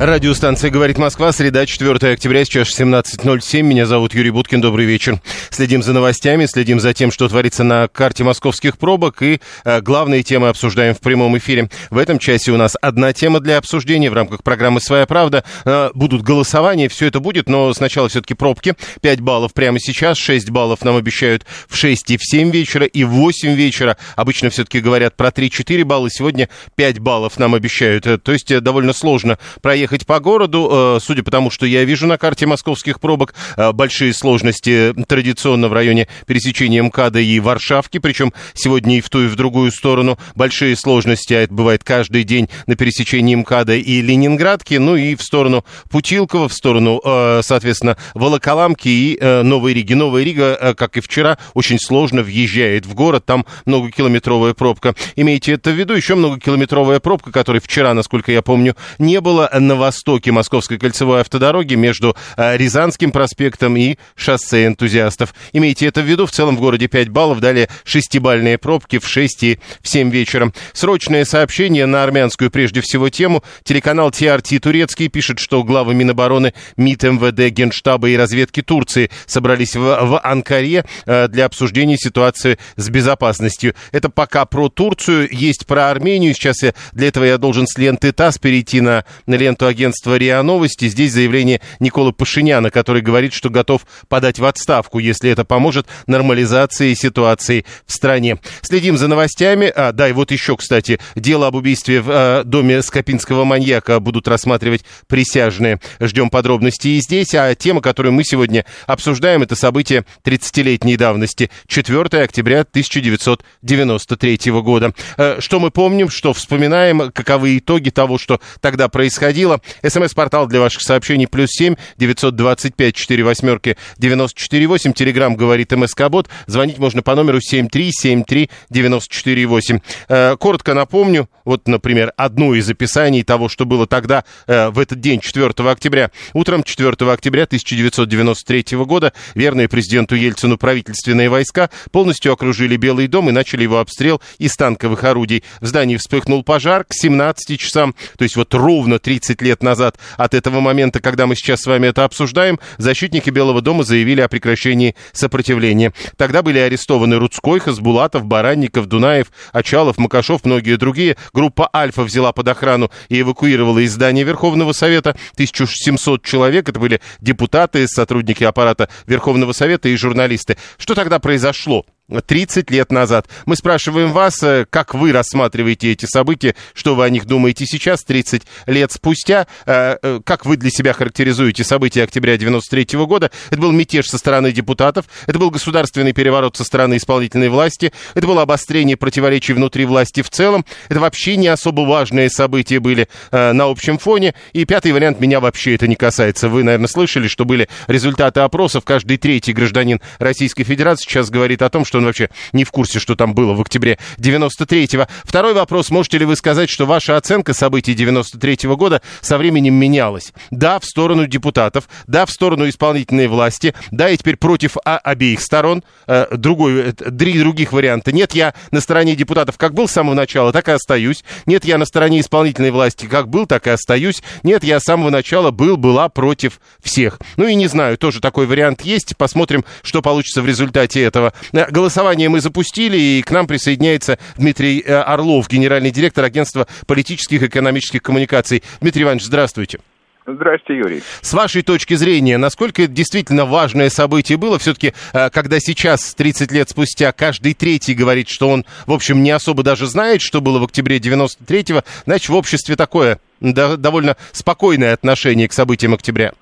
Радиостанция «Говорит Москва», среда, 4 октября, сейчас 17.07. Меня зовут Юрий Буткин, добрый вечер. Следим за новостями, следим за тем, что творится на карте московских пробок и э, главные темы обсуждаем в прямом эфире. В этом часе у нас одна тема для обсуждения в рамках программы «Своя правда». Э, будут голосования, все это будет, но сначала все-таки пробки. 5 баллов прямо сейчас, 6 баллов нам обещают в 6 и в 7 вечера, и в 8 вечера. Обычно все-таки говорят про 3-4 балла, сегодня 5 баллов нам обещают. Э, То есть э, довольно сложно проехать по городу, э, судя по тому, что я вижу на карте московских пробок, э, большие сложности традиционно в районе пересечения МКАДа и Варшавки, причем сегодня и в ту, и в другую сторону. Большие сложности, а это бывает каждый день на пересечении МКАДа и Ленинградки, ну и в сторону Путилкова, в сторону, э, соответственно, Волоколамки и Новой Риги. Новая Рига, как и вчера, очень сложно въезжает в город, там многокилометровая пробка. Имейте это в виду, еще многокилометровая пробка, которой вчера, насколько я помню, не было на востоке Московской кольцевой автодороги между э, Рязанским проспектом и шоссе энтузиастов. Имейте это в виду, в целом в городе 5 баллов, далее шестибальные пробки в 6 и в 7 вечера. Срочное сообщение на армянскую прежде всего тему. Телеканал TRT Турецкий пишет, что главы Минобороны, МИД, МВД, Генштаба и разведки Турции собрались в, в Анкаре э, для обсуждения ситуации с безопасностью. Это пока про Турцию, есть про Армению. Сейчас я, для этого я должен с ленты ТАСС перейти на, на ленту агентства РИА Новости. Здесь заявление Николы Пашиняна, который говорит, что готов подать в отставку, если это поможет нормализации ситуации в стране. Следим за новостями. А, да, и вот еще, кстати, дело об убийстве в э, доме скопинского маньяка будут рассматривать присяжные. Ждем подробностей и здесь. А тема, которую мы сегодня обсуждаем, это событие 30-летней давности. 4 октября 1993 года. Э, что мы помним, что вспоминаем, каковы итоги того, что тогда происходило. СМС-портал для ваших сообщений плюс семь девятьсот двадцать пять четыре восьмерки девяносто четыре восемь. Телеграмм говорит МСК Бот. Звонить можно по номеру семь три семь три девяносто четыре восемь. Э, Коротко напомню, вот, например, одно из описаний того, что было тогда, э, в этот день, 4 октября. Утром 4 октября 1993 года верные президенту Ельцину правительственные войска полностью окружили Белый дом и начали его обстрел из танковых орудий. В здании вспыхнул пожар к 17 часам, то есть вот ровно 30 лет назад от этого момента, когда мы сейчас с вами это обсуждаем, защитники Белого дома заявили о прекращении сопротивления. Тогда были арестованы Рудской, Хасбулатов, Баранников, Дунаев, Очалов, Макашов, многие другие. Группа «Альфа» взяла под охрану и эвакуировала из здания Верховного Совета 1700 человек. Это были депутаты, сотрудники аппарата Верховного Совета и журналисты. Что тогда произошло? 30 лет назад. Мы спрашиваем вас, э, как вы рассматриваете эти события, что вы о них думаете сейчас, 30 лет спустя, э, э, как вы для себя характеризуете события октября 93 года. Это был мятеж со стороны депутатов, это был государственный переворот со стороны исполнительной власти, это было обострение противоречий внутри власти в целом, это вообще не особо важные события были на общем фоне. И пятый вариант, меня вообще это не касается. Вы, наверное, слышали, что были результаты опросов. Каждый третий гражданин Российской Федерации сейчас говорит о том, что он вообще не в курсе, что там было в октябре 93-го. Второй вопрос. Можете ли вы сказать, что ваша оценка событий 93-го года со временем менялась? Да, в сторону депутатов, да, в сторону исполнительной власти, да, и теперь против а, обеих сторон. Э, другой, э, три других варианта. Нет, я на стороне депутатов как был с самого начала, так и остаюсь. Нет, я на стороне исполнительной власти как был, так и остаюсь. Нет, я с самого начала был, была против всех. Ну и не знаю, тоже такой вариант есть. Посмотрим, что получится в результате этого. Э, Голосование мы запустили, и к нам присоединяется Дмитрий э, Орлов, генеральный директор агентства политических и экономических коммуникаций. Дмитрий Иванович, здравствуйте. Здрасте, Юрий. С вашей точки зрения, насколько это действительно важное событие было? Все-таки, э, когда сейчас, 30 лет спустя, каждый третий говорит, что он, в общем, не особо даже знает, что было в октябре 93-го, значит, в обществе такое довольно спокойное отношение к событиям октября.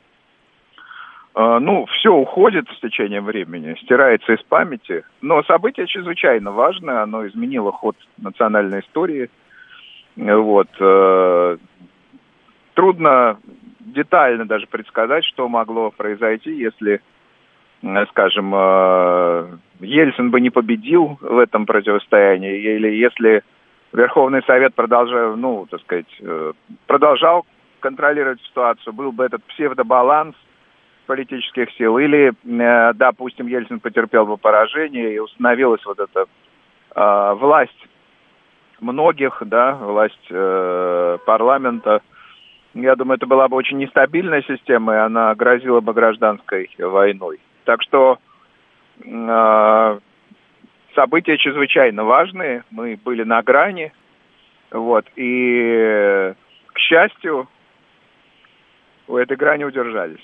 Э, ну, все уходит с течением времени, стирается из памяти. Но событие чрезвычайно важное, оно изменило ход национальной истории. Вот. Э, трудно детально даже предсказать, что могло произойти, если, э, скажем, Ельцин бы не победил в этом противостоянии, или если Верховный Совет продолжал, ну, так сказать, продолжал контролировать ситуацию, был бы этот псевдобаланс политических сил, или, э, допустим, Ельцин потерпел бы поражение и установилась вот эта э, власть многих, да, власть э, парламента. Я думаю, это была бы очень нестабильная система, и она грозила бы гражданской войной. Так что э, события чрезвычайно важные. Мы были на грани. Вот. И, к счастью, у этой грани удержались.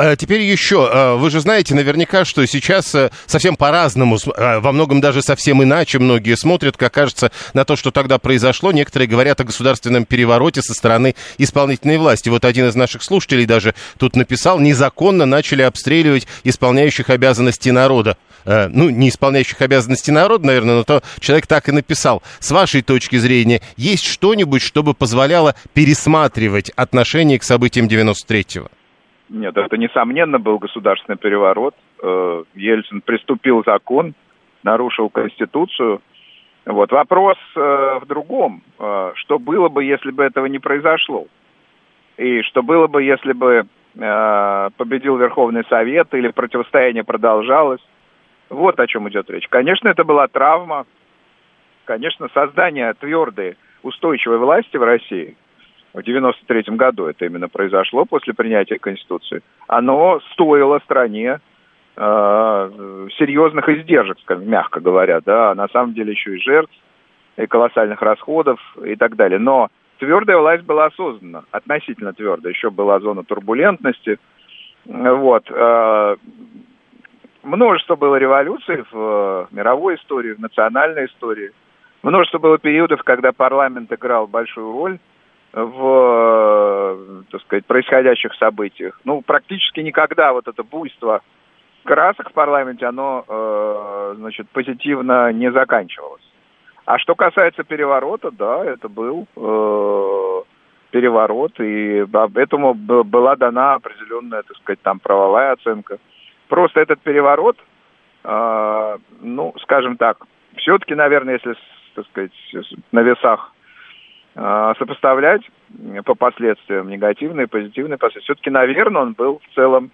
А теперь еще, а, вы же знаете наверняка, что сейчас э, совсем по-разному, а, во многом даже совсем иначе многие смотрят, как кажется, на то, что тогда произошло. Некоторые говорят о государственном перевороте со стороны исполнительной власти. Вот один из наших слушателей даже тут написал, незаконно начали обстреливать исполняющих обязанности народа. Э, ну, не исполняющих обязанности народа, наверное, но то человек так и написал. С вашей точки зрения, есть что-нибудь, чтобы позволяло пересматривать отношение к событиям 93-го? Нет, это, несомненно, был государственный переворот. Э, Ельцин приступил закон, нарушил Конституцию. Вот. Вопрос э, в другом. Э, что было бы, если бы этого не произошло? И что было бы, если бы победил Верховный Совет или противостояние продолжалось? Вот о чем идет речь. Конечно, это была травма. Конечно, создание твердой, устойчивой власти в России – в 93 году это именно произошло после принятия Конституции, оно стоило стране э, серьезных издержек, мягко говоря, да, а на самом деле еще и жертв, и колоссальных расходов и так далее. Но твердая власть была создана, относительно твердая, еще была зона турбулентности. Вот. Э, множество было революций в мировой истории, в национальной истории. Множество было периодов, когда парламент играл большую роль в, так сказать, происходящих событиях. Ну, практически никогда вот это буйство красок в парламенте, оно, э, значит, позитивно не заканчивалось. А что касается переворота, да, это был э, переворот, и этому была дана определенная, так сказать, там правовая оценка. Просто этот переворот, э, ну, скажем так, все-таки, наверное, если, так сказать, на весах сопоставлять по последствиям негативные и позитивные последствия. Все-таки, наверное, он был в целом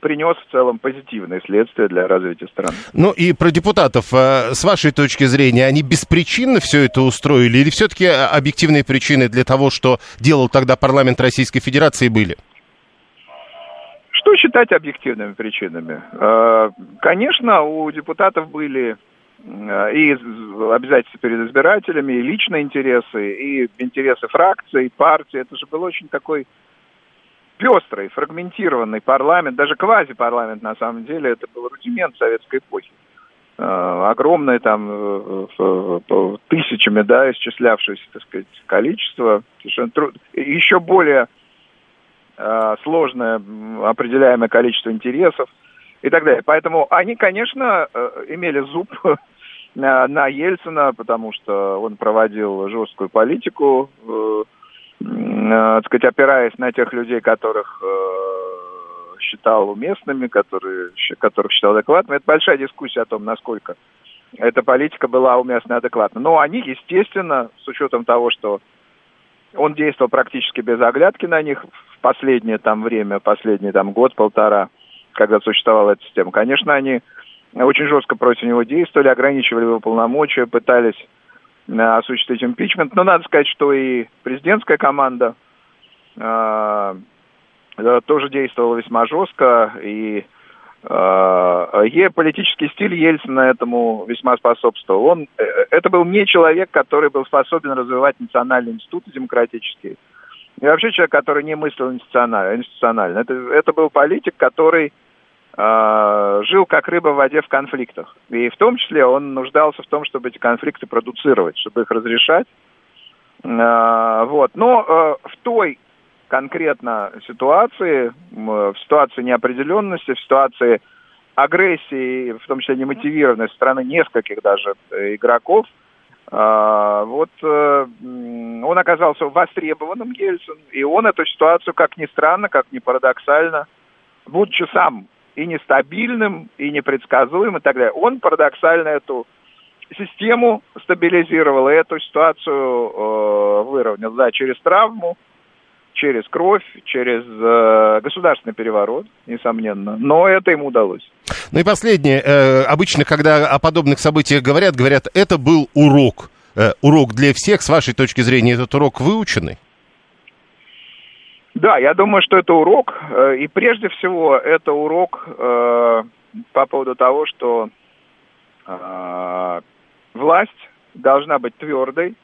принес в целом позитивные следствия для развития страны. Ну и про депутатов, а, с вашей точки зрения, они беспричинно все это устроили или все-таки объективные причины для того, что делал тогда парламент Российской Федерации, были? Что считать объективными причинами? Конечно, у депутатов были Э, и обязательства перед избирателями, и личные интересы, и интересы фракции, партии. Это же был очень такой пестрый, фрагментированный парламент, даже квазипарламент на самом деле, это был рудимент советской эпохи. Э, огромное там э, тысячами, да, исчислявшееся, так сказать, количество, еще более сложное определяемое количество интересов и так далее. Поэтому они, конечно, имели зуб на, на Ельцина, потому что он проводил жесткую политику, э, э, так сказать, опираясь на тех людей, которых э, считал уместными, которые, которых считал адекватными. Это большая дискуссия о том, насколько эта политика была уместна и адекватна. Но они, естественно, с учетом того, что он действовал практически без оглядки на них в последнее там время, последний там год-полтора, когда существовала эта система, конечно, они очень жестко против него действовали, ограничивали его полномочия, пытались э, осуществить импичмент. Но надо сказать, что и президентская команда э, тоже действовала весьма жестко, и э, политический стиль Ельцина этому весьма способствовал. Он, э, это был не человек, который был способен развивать национальные институты демократические. И вообще человек, который не мыслил институционально. институционально. Это, это был политик, который э, жил как рыба в воде в конфликтах. И в том числе он нуждался в том, чтобы эти конфликты продуцировать, чтобы их разрешать. Э, вот. Но э, в той конкретно ситуации, в ситуации неопределенности, в ситуации агрессии, в том числе немотивированной стороны нескольких даже э, игроков, вот э, он оказался востребованным Ельцин, и он эту ситуацию, как ни странно, как ни парадоксально, будучи сам и нестабильным, и непредсказуемым и так далее, он парадоксально эту систему стабилизировал, и эту ситуацию э, выровнял, да, через травму, через кровь, через э, государственный переворот, несомненно. Но это ему удалось. Ну и последнее. Э, обычно, когда о подобных событиях говорят, говорят, это был урок. Э, урок для всех. С вашей точки зрения, этот урок выученный? Да, я думаю, что это урок. Э, и прежде всего, это урок э, по поводу того, что э, власть должна быть твердой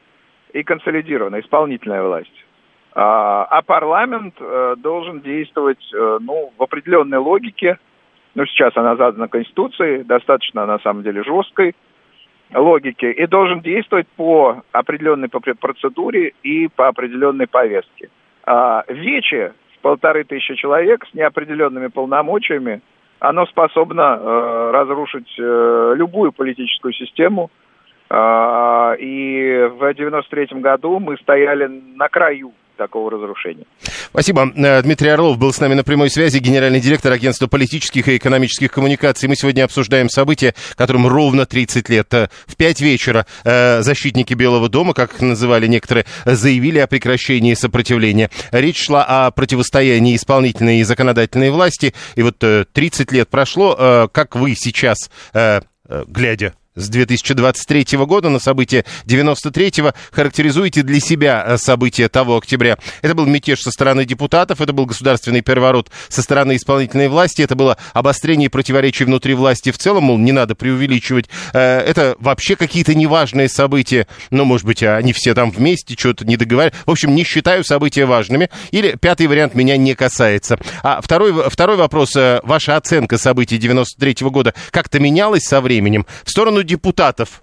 и консолидированной, исполнительная власть. А, а парламент э, должен действовать э, ну, в определенной логике. Ну, сейчас она задана Конституцией, достаточно, на самом деле, жесткой логике, и должен действовать по определенной процедуре и по определенной повестке. А вече с полторы тысячи человек с неопределенными полномочиями, оно способно э, разрушить э, любую политическую систему. Э, и в 93 году мы стояли на краю такого разрушения. Спасибо. Э, Дмитрий Орлов был с нами на прямой связи, генеральный директор агентства политических и экономических коммуникаций. Мы сегодня обсуждаем события, которым ровно 30 лет. Э, в 5 вечера э, защитники Белого дома, как их называли некоторые, заявили о прекращении сопротивления. Речь шла о противостоянии исполнительной и законодательной власти. И вот 30 лет прошло. Как вы сейчас, глядя с 2023 года на события 93-го. Характеризуете для себя э, события того октября. Это был мятеж со стороны депутатов, это был государственный переворот со стороны исполнительной власти, это было обострение противоречий внутри власти в целом, мол, не надо преувеличивать. Э, это вообще какие-то неважные события, ну, может быть, они все там вместе, что-то не договаривают. В общем, не считаю события важными. Или пятый вариант меня не касается. А второй, второй вопрос, э, ваша оценка событий 93 -го года как-то менялась со временем в сторону депутатов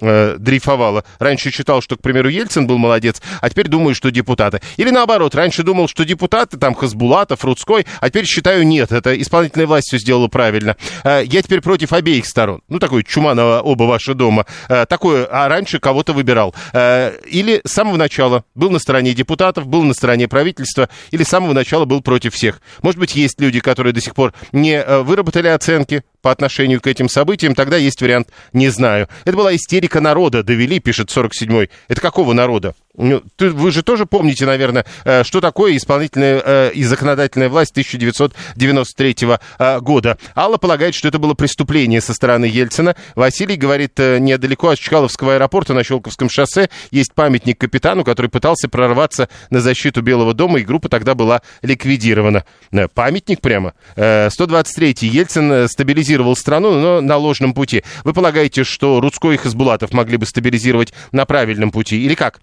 э, дрейфовала. Раньше считал, что, к примеру, Ельцин был молодец, а теперь думаю, что депутаты. Или наоборот, раньше думал, что депутаты, там, Хасбулатов, Рудской, а теперь считаю, нет, это исполнительная власть все сделала правильно. Э, я теперь против обеих сторон. Ну, такой чума на оба ваши дома. Э, такое, а раньше кого-то выбирал. Э, или с самого начала был на стороне депутатов, был на стороне правительства, или с самого начала был против всех. Может быть, есть люди, которые до сих пор не выработали оценки, по отношению к этим событиям, тогда есть вариант «не знаю». Это была истерика народа, довели, пишет 47-й. Это какого народа? Ну, вы же тоже помните, наверное, э, что такое исполнительная э, и законодательная власть 1993 э, года. Алла полагает, что это было преступление со стороны Ельцина. Василий говорит, недалеко от Чкаловского аэропорта на Щелковском шоссе есть памятник капитану, который пытался прорваться на защиту Белого дома, и группа тогда была ликвидирована. Памятник прямо. 123-й. Ельцин стабилизировал страну, но на ложном пути. Вы полагаете, что Рудской и Хасбулатов могли бы стабилизировать на правильном пути? Или как?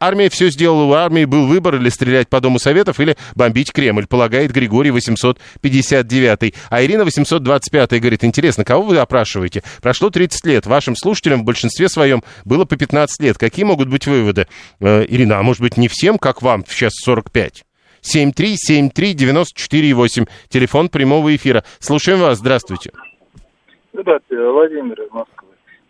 Армия все сделала, у армии был выбор или стрелять по Дому Советов, или бомбить Кремль, полагает Григорий 859. А Ирина 825 говорит, интересно, кого вы опрашиваете? Прошло 30 лет, вашим слушателям в большинстве своем было по 15 лет. Какие могут быть выводы? Э, Ирина, а может быть не всем, как вам, сейчас 45? 7373948, телефон прямого эфира. Слушаем вас, здравствуйте. Здравствуйте, Владимир из Москвы.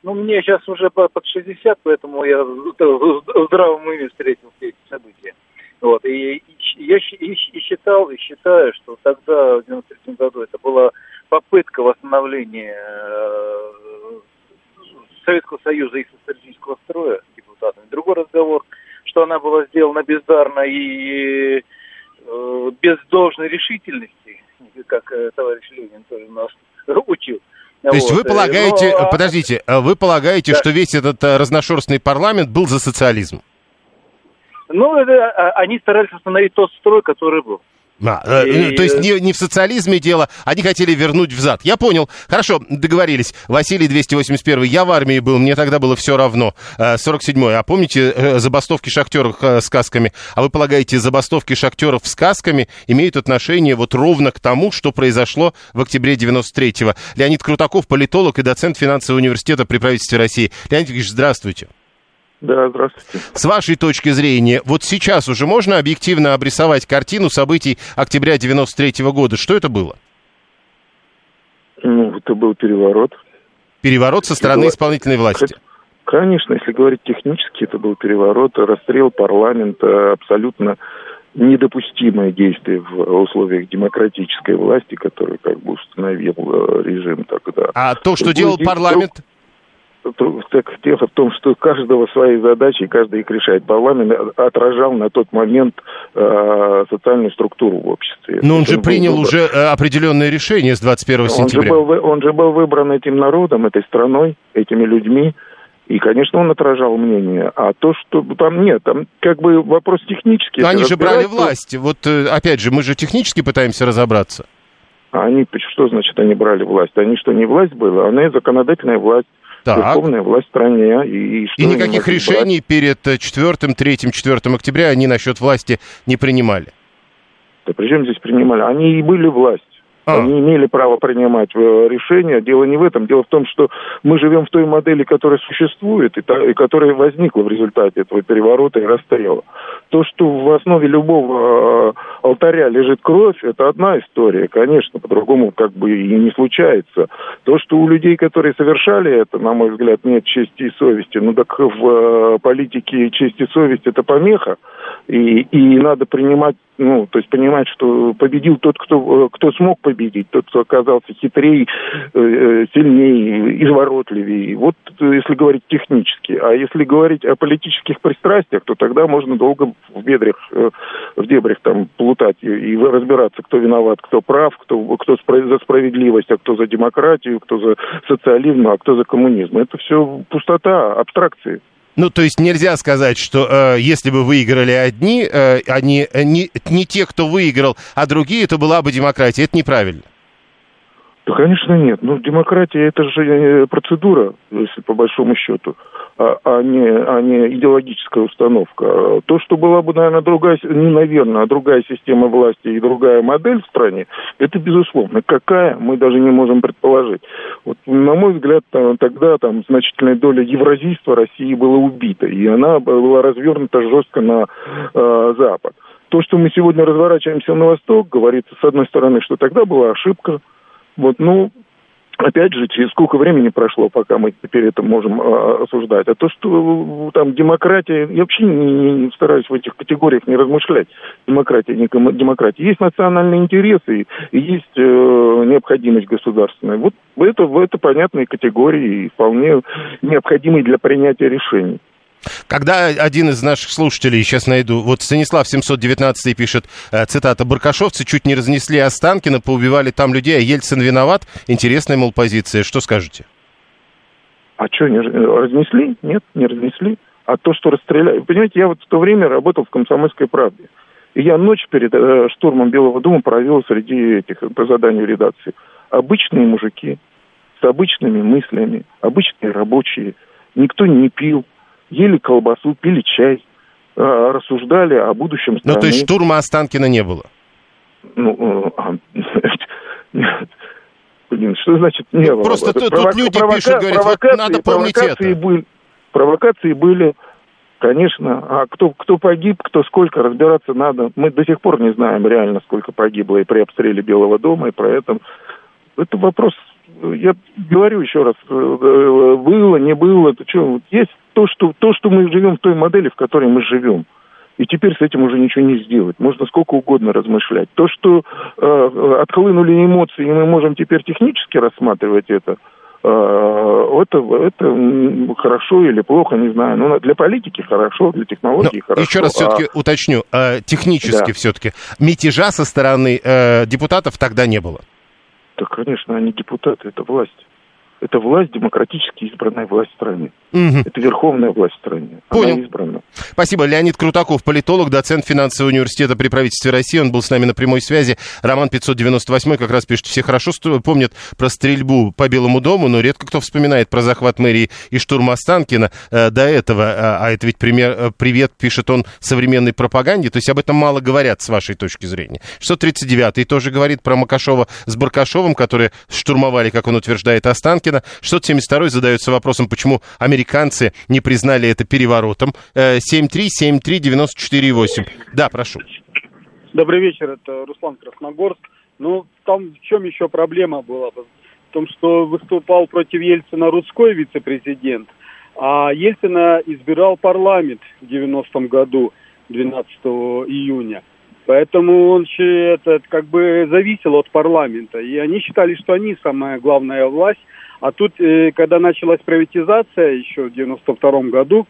Ну, мне сейчас уже под 60, поэтому я в здравом уме встретил все эти события. Вот. И, я и, и считал, и считаю, что тогда, в 93 году, это была попытка восстановления э, Советского Союза и социалистического строя депутатами. Другой разговор, что она была сделана бездарно и э, без должной решительности, как э, товарищ Ленин тоже нас учил. То есть вы полагаете, Но... подождите, а вы полагаете, да. что весь этот э, разношерстный парламент был за социализм? Ну, это, а, они старались остановить тот строй, который был. А, и... То есть не, не в социализме дело, они хотели вернуть взад. Я понял. Хорошо, договорились. Василий 281, я в армии был, мне тогда было все равно. 47-й. Э, а помните э, забастовки шахтеров э, сказками? А вы полагаете, забастовки шахтеров сказками имеют отношение вот ровно к тому, что произошло в октябре 93-го? Леонид Крутаков, политолог и доцент финансового университета при правительстве России. Леонид Ильич, здравствуйте. Да, здравствуйте. С вашей точки зрения, вот сейчас уже можно объективно обрисовать картину событий октября 93 года? Что это было? Ну, это был переворот. Переворот со стороны Это- исполнительной власти. Конечно, если говорить технически, это был переворот, расстрел парламента, абсолютно недопустимое действие в условиях демократической власти, который как бы установил э, режим тогда. А то, что Другое делал парламент... Так дело в том, что каждого свои задачи, и каждый их решает. Парламент отражал на тот момент э, социальную структуру в обществе. Но он Это же принял выбор. уже э, определенное решение с 21 Он же, сентября. был, он же был выбран этим народом, этой страной, этими людьми. И, конечно, он отражал мнение. А то, что там нет, там как бы вопрос технический. Но они же брали то- власть. Вот, э, опять же, мы же технически пытаемся разобраться. А они, что значит, они брали власть? Они что, не власть была? Они законодательная власть, Так. верховная власть в стране. И, и что И никаких решений перед 4, 3, 4 октября они насчет власти не принимали. брать? Да при чем здесь принимали? Они и были власть. А. Они имели право принимать э, решения. Дело не в этом. Дело в том, что мы живем в той модели, которая существует и, та- и которая возникла в результате этого переворота и расстрела. То, что в основе любого э, алтаря лежит кровь, это одна история, конечно, по-другому как бы и не случается. То, что у людей, которые совершали это, на мой взгляд, нет чести и совести, ну так в э, политике честь и совесть это помеха, и, и надо принимать, ну, то есть понимать, что победил тот, кто, э, кто смог победить, тот, кто оказался хитрее, э, э, сильнее, изворотливее. Вот если говорить технически. А если говорить о политических пристрастиях, то тогда можно долго в бедрях, в дебрях там плутать и, и разбираться, кто виноват, кто прав, кто, кто за справедливость, а кто за демократию, кто за социализм, а кто за коммунизм. Это все пустота, абстракции. Ну, то есть нельзя сказать, что э, если бы выиграли одни, э, они э, не, не те, кто выиграл, а другие, это была бы демократия. Это неправильно. Да, конечно, нет. Ну, демократия это же э, процедура, если по большому счету, а, а, не, а не идеологическая установка. То, что была бы, наверное, другая, не наверное, а другая система власти и другая модель в стране, это безусловно. Какая, мы даже не можем предположить. Вот, на мой взгляд, та- тогда там значительная доля евразийства России была убита, и она была развернута жестко на э, Запад. То, что мы сегодня разворачиваемся на восток, говорится, с одной стороны, что тогда была ошибка, вот, ну, опять же, через сколько времени прошло, пока мы теперь это можем э, осуждать. А то, что э, там демократия, я вообще не, не- стараюсь в этих категориях не размышлять. Демократия, не демократия. Есть национальные интересы и есть э, необходимость государственная. Вот это, это понятные категории и вполне необходимые для принятия решений. Когда один из наших слушателей, сейчас найду, вот Станислав 719 пишет, э, цитата, «Баркашовцы чуть не разнесли Останкино, поубивали там людей, а Ельцин виноват». Интересная, мол, позиция. Что скажете? А что, не раз- разнесли? Нет, не разнесли. А то, что расстреляли... Понимаете, я вот в то время работал в «Комсомольской правде». И я ночь перед э, штурмом Белого дома провел среди этих, по заданию редакции. Обычные мужики с обычными мыслями, обычные рабочие. Никто не пил, ели колбасу, пили чай, э, рассуждали о будущем Ну, страны. то есть штурма Останкина не было. Ну, э, а. Блин, что значит не было? просто тут- тут провока- люди провока- пишут, говорят, вот надо помнить провокации это. Были, провокации были, конечно. А кто, кто погиб, кто сколько, разбираться надо. Мы до сих пор не знаем реально, сколько погибло и при обстреле Белого дома, и про это. Это вопрос, я говорю еще раз, э, было, не было, это что, вот есть то что, то, что мы живем в той модели, в которой мы живем. И теперь с этим уже ничего не сделать. Можно сколько угодно размышлять. То, что э, отхлынули эмоции, и мы можем теперь технически рассматривать это, э, это, это хорошо или плохо, не знаю. Но для политики хорошо, для Но технологий хорошо. еще раз а- все-таки уточню, э, технически Да. все-таки, мятежа со стороны э, депутатов тогда не было. Да, конечно, они депутаты, это власть. Это власть, демократически избранная власть в стране. Мгм. Это верховная власть в стране. Понял. Она избрана. Спасибо. Леонид Крутаков, политолог, доцент финансового университета при правительстве России. Он был с нами на прямой связи. Роман 598 как раз пишет, все хорошо помнят про стрельбу по Белому дому, но редко кто вспоминает про захват мэрии и штурм Останкина э, до этого. А, а это ведь пример, э, привет, пишет он, современной пропаганде. То есть об этом мало говорят с вашей точки зрения. 639-й тоже говорит про Макашова с Баркашовым, которые штурмовали, как он утверждает, Останкино. Останкино. 672 задается вопросом, почему американцы не признали это переворотом. 7373948. Да, прошу. Добрый вечер, это Руслан Красногорск. Ну, там в чем еще проблема была? В том, что выступал против Ельцина Рудской вице-президент, а Ельцина избирал парламент в 90-м году, 12 июня. Поэтому он этот, как бы зависел от парламента. И они считали, что они самая главная власть. А тут, э, когда началась приватизация еще в 92 году,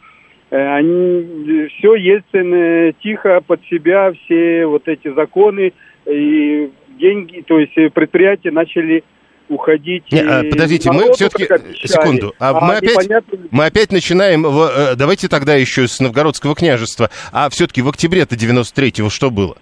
э, они все Ельцин э, тихо под себя все вот эти законы и деньги, то есть предприятия начали уходить. Не, а, подождите, мы все-таки секунду, а, а мы опять мы опять начинаем. Давайте тогда еще с Новгородского княжества. А все-таки в октябре-то 93-го что было?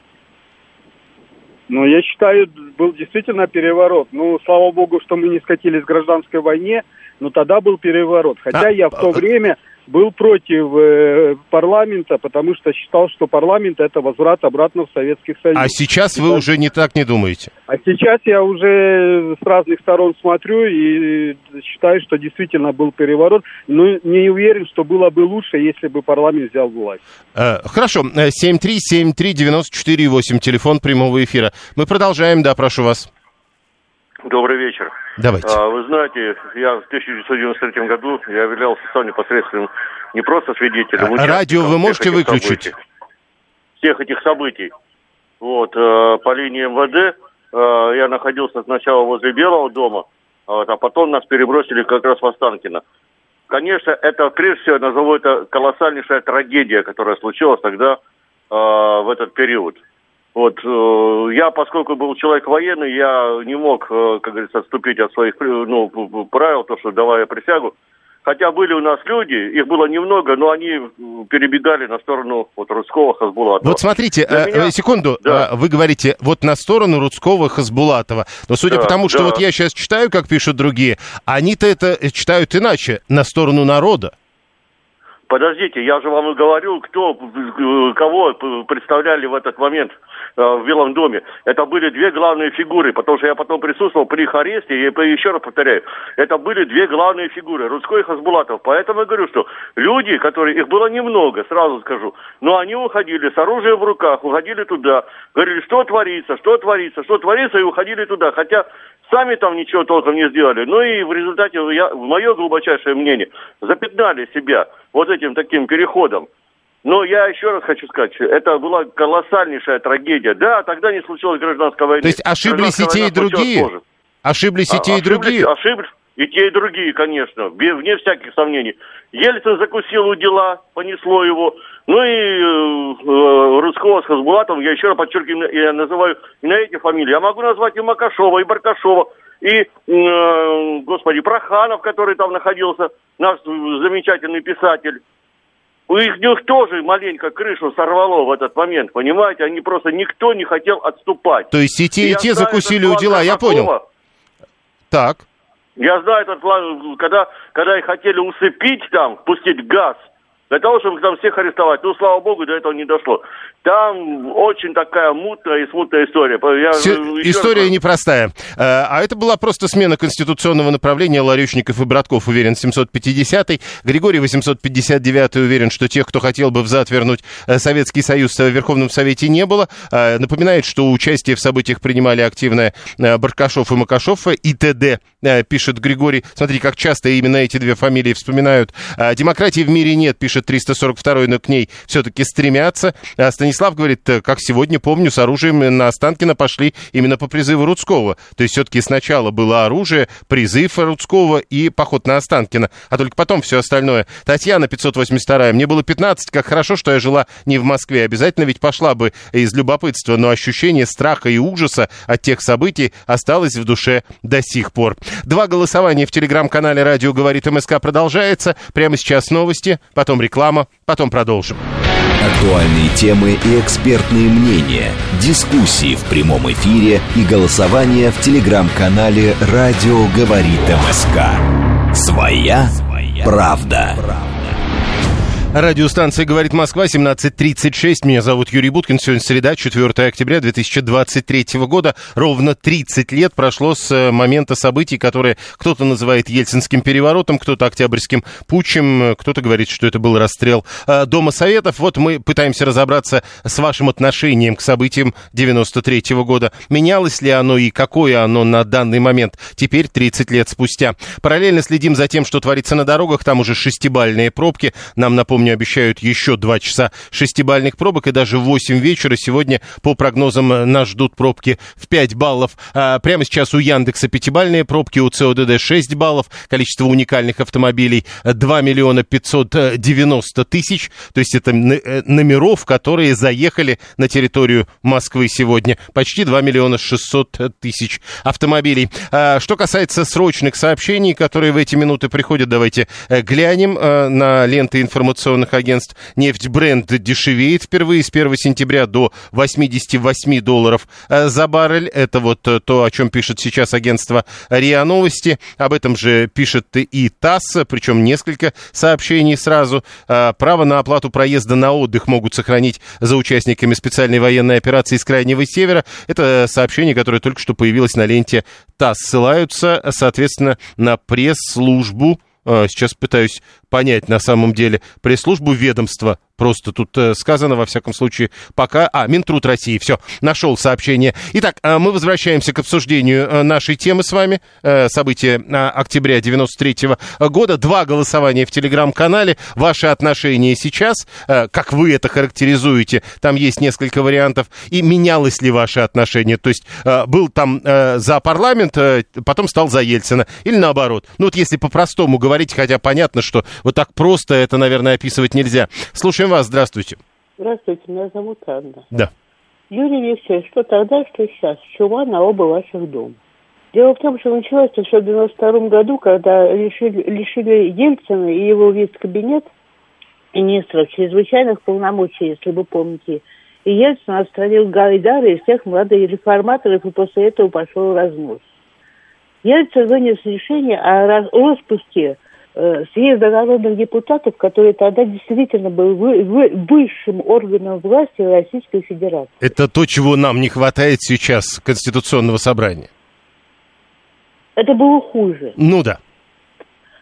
Ну, я считаю, был действительно переворот. Ну, слава богу, что мы не скатились в гражданской войне, но тогда был переворот. Хотя а, я в то а, время был против э, парламента, потому что считал, что парламент это возврат обратно в Советский Союз. А сейчас вы уже не так не думаете? А сейчас я уже с разных сторон смотрю и считаю, что действительно был переворот, но не уверен, что было бы лучше, если бы парламент взял власть. Э, хорошо, 7373948, э, телефон прямого эфира. Мы продолжаем, да, прошу вас. Добрый вечер. Давайте. А, вы знаете, я в 1993 году я являлся сам непосредственным не просто свидетелем. А, радио вы можете выключить? Событий, всех этих событий. Вот, э, по линии МВД э, я находился сначала возле Белого дома, вот, а потом нас перебросили как раз в Останкино. Конечно, это, прежде всего, я назову это колоссальнейшая трагедия, которая случилась тогда э, в этот период. Вот э, я, поскольку был человек военный, я не мог, э, как говорится, отступить от своих ну, правил, то, что давая присягу. Хотя были у нас люди, их было немного, но они перебегали на сторону вот Рудского Хасбулатова. Вот смотрите, Для э, меня... секунду, да. вы говорите, вот на сторону Рудского Хасбулатова. Но судя да, по тому, что да. вот я сейчас читаю, как пишут другие, они-то это читают иначе, на сторону народа. Подождите, я же вам и говорю, кто, кого представляли в этот момент э, в Белом доме. Это были две главные фигуры, потому что я потом присутствовал при их аресте, и еще раз повторяю, это были две главные фигуры, Рудской и Хасбулатов. Поэтому я говорю, что люди, которые, их было немного, сразу скажу, но они уходили с оружием в руках, уходили туда, говорили, что творится, что творится, что творится, и уходили туда. Хотя сами там ничего толком не сделали. Ну и в результате, я, в мое глубочайшее мнение, запятнали себя вот этим таким переходом. Но я еще раз хочу сказать, это была колоссальнейшая трагедия. Да, тогда не случилось гражданской войны. То есть ошиблись и те, и другие? Ошиблись и а, те, и другие? Ошиблись и те, и другие, конечно, вне всяких сомнений. Ельцин закусил у дела, понесло его. Ну и э, э, Русского с Хасбулатом, я еще раз подчеркиваю, я называю и на эти фамилии. Я могу назвать и Макашова, и Баркашова, и, э, господи, Проханов, который там находился, наш замечательный писатель. У них, них тоже маленько крышу сорвало в этот момент, понимаете? Они просто, никто не хотел отступать. То есть и те, и, и те закусили у дела, я понял. Так. Я знаю этот план, когда, когда их хотели усыпить там, пустить газ – для того, чтобы там всех арестовать. Ну, слава богу, до этого не дошло. Там очень такая мутная и смутная история. Я, Все, история раз... непростая. Э, а это была просто смена конституционного направления Ларючников и Братков, уверен, 750-й. Григорий 859-й уверен, что тех, кто хотел бы взад вернуть э, Советский Союз в Верховном Совете не было. Э, напоминает, что участие в событиях принимали активно Баркашов и Макашов и т.д., пишет Григорий. Смотрите, как часто именно эти две фамилии вспоминают. Демократии в мире нет, пишет 342-й, но к ней все-таки стремятся. Станислав Станислав говорит, э, как сегодня помню, с оружием на Останкино пошли именно по призыву Рудского. То есть все-таки сначала было оружие, призыв Рудского и поход на Останкино, а только потом все остальное. Татьяна 582 мне было 15, как хорошо, что я жила не в Москве. Обязательно ведь пошла бы из любопытства, но ощущение страха и ужаса от тех событий осталось в душе до сих пор. Два голосования в телеграм-канале «Радио говорит МСК» продолжается. Прямо сейчас новости, потом реклама, потом продолжим. Актуальные темы и экспертные мнения, дискуссии в прямом эфире и голосование в телеграм-канале «Радио говорит МСК». Своя правда. Радиостанция «Говорит Москва», 17.36. Меня зовут Юрий Буткин. Сегодня среда, 4 октября 2023 года. Ровно 30 лет прошло с э, момента событий, которые кто-то называет Ельцинским переворотом, кто-то Октябрьским путчем, кто-то говорит, что это был расстрел э, Дома Советов. Вот мы пытаемся разобраться с вашим отношением к событиям 93 года. Менялось ли оно и какое оно на данный момент, теперь 30 лет спустя. Параллельно следим за тем, что творится на дорогах. Там уже шестибальные пробки. Нам напомню, Напомню, обещают еще два часа шестибальных пробок, и даже в 8 вечера сегодня, по прогнозам, нас ждут пробки в 5 баллов. А прямо сейчас у Яндекса пятибальные пробки, у ЦОДД 6 баллов, количество уникальных автомобилей 2 миллиона 590 тысяч, то есть это э, номеров, которые заехали на территорию Москвы сегодня. Почти 2 миллиона 600 тысяч автомобилей. А, что касается срочных сообщений, которые в эти минуты приходят, давайте э, глянем э, на ленты информационные информационных агентств нефть бренд дешевеет впервые с 1 сентября до 88 долларов э, за баррель. Это вот э, то, о чем пишет сейчас агентство РИА Новости. Об этом же пишет и ТАСС, причем несколько сообщений сразу. Э, право на оплату проезда на отдых могут сохранить за участниками специальной военной операции из Крайнего Севера. Это сообщение, которое только что появилось на ленте ТАСС. Ссылаются, соответственно, на пресс-службу сейчас пытаюсь понять на самом деле пресс-службу ведомства. Просто тут э, сказано, во всяком случае, пока... А, Минтруд России, все, нашел сообщение. Итак, э, мы возвращаемся к обсуждению э, нашей темы с вами. Э, события э, октября 93 -го года. Два голосования в Телеграм-канале. Ваши отношения сейчас, э, как вы это характеризуете, там есть несколько вариантов. И менялось ли ваше отношение? То есть э, был там э, за парламент, э, потом стал за Ельцина. Или наоборот. Ну вот если по-простому говорить, хотя понятно, что вот так просто это, наверное, описывать нельзя. Слушаем вас, здравствуйте. Здравствуйте, меня зовут Анна. Да. Юрий Викторович, что тогда, что сейчас, чума на оба ваших дома. Дело в том, что началось это все в 92 году, когда лишили, лишили Ельцина и его вице-кабинет министров чрезвычайных полномочий, если вы помните. И Ельцин отстранил Гайдара и всех молодых реформаторов, и после этого пошел разнос. Ельцин вынес решение о распуске съезда народных депутатов, который тогда действительно был вы, вы, высшим органом власти Российской Федерации. Это то, чего нам не хватает сейчас Конституционного собрания. Это было хуже. Ну да.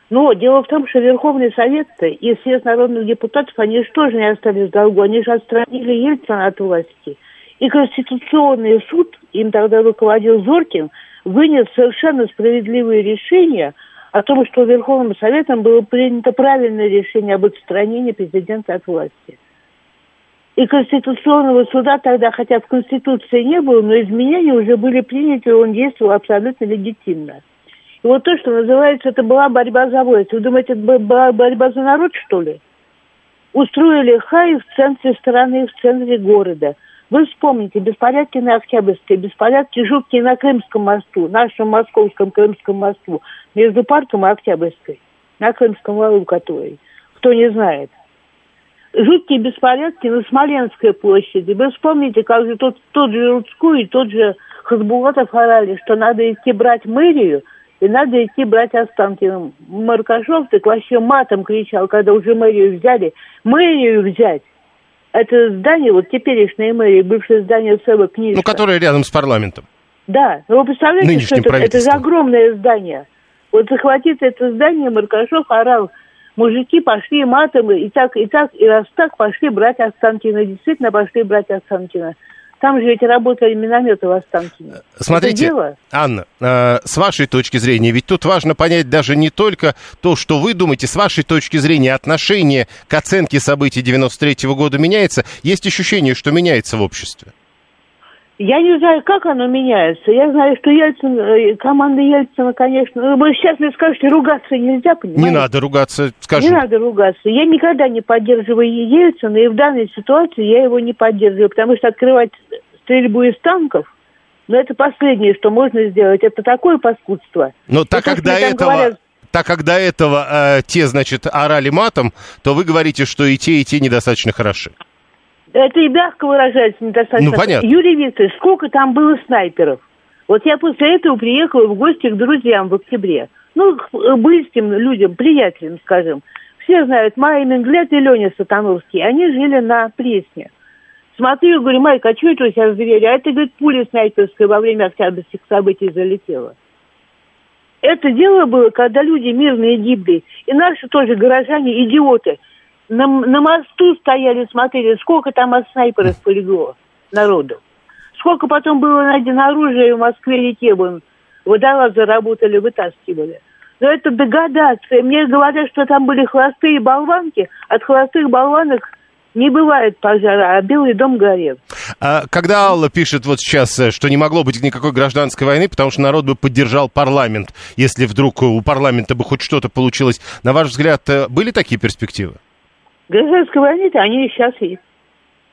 Но дело в том, что Верховный Совет и съезд народных депутатов, они же тоже не остались в долгу. Они же отстранили Ельцина от власти. И Конституционный суд, им тогда руководил Зоркин, вынес совершенно справедливые решения – о том, что Верховным Советом было принято правильное решение об отстранении президента от власти. И Конституционного суда тогда, хотя в Конституции не было, но изменения уже были приняты, и он действовал абсолютно легитимно. И вот то, что называется, это была борьба за власть. Вы думаете, это была борьба за народ, что ли? Устроили хай в центре страны, в центре города – вы вспомните беспорядки на Октябрьской, беспорядки жуткие на Крымском мосту, нашем московском Крымском мосту, между парком и Октябрьской, на Крымском валу который, кто не знает. Жуткие беспорядки на Смоленской площади. Вы вспомните, как же тот, тот же Рудской и тот же Хасбулатов орали, что надо идти брать мэрию, и надо идти брать Останкиным. Маркашов так вообще матом кричал, когда уже мэрию взяли. Мэрию взять это здание, вот теперешнее мэрия, бывшее здание СЭВа книжка. Ну, которое рядом с парламентом. Да, вы представляете, Нынешним что это, это же огромное здание. Вот захватить это здание, Маркашов орал, мужики пошли матом, и так, и так, и раз так пошли брать Останкина. Действительно пошли брать Останкина. Там же ведь работали минометы в Останкине. Смотрите, Анна, э, с вашей точки зрения, ведь тут важно понять даже не только то, что вы думаете, с вашей точки зрения отношение к оценке событий 93 -го года меняется. Есть ощущение, что меняется в обществе? Я не знаю, как оно меняется. Я знаю, что Ельцин, э, команда Ельцина, конечно... Вы сейчас мне скажете, ругаться нельзя, понимаете? Не надо ругаться, скажи. Не надо ругаться. Я никогда не поддерживаю Ельцина, и в данной ситуации я его не поддерживаю, потому что открывать стрельбу из танков, ну, это последнее, что можно сделать. Это такое паскудство. Но так как до этого... Говорят... Так как до этого э, те, значит, орали матом, то вы говорите, что и те, и те недостаточно хороши. Это и мягко выражается недостаточно. Ну, понятно. Юрий Викторович, сколько там было снайперов? Вот я после этого приехала в гости к друзьям в октябре. Ну, к близким людям, приятелям, скажем. все знают, Майя Менглет и Леня Сатановский, они жили на Пресне. Смотрю, говорю, Майка, а что это у тебя звери? А это, говорит, пуля снайперская во время октябрьских событий залетела. Это дело было, когда люди мирные гибли. И наши тоже горожане, идиоты. На, на мосту стояли, смотрели, сколько там от снайперов полегло народу. Сколько потом было найдено оружия в Москве-реке, вон, водолазы работали, вытаскивали. Но это догадаться. Мне говорят, что там были холостые болванки. От холостых болванок не бывает пожара, а Белый дом горел. А, когда Алла пишет вот сейчас, э, что не могло быть никакой гражданской войны, потому что народ бы поддержал парламент, если вдруг у парламента бы хоть что-то получилось, на ваш взгляд, э, были такие перспективы? Гражданской войны-то они и сейчас есть.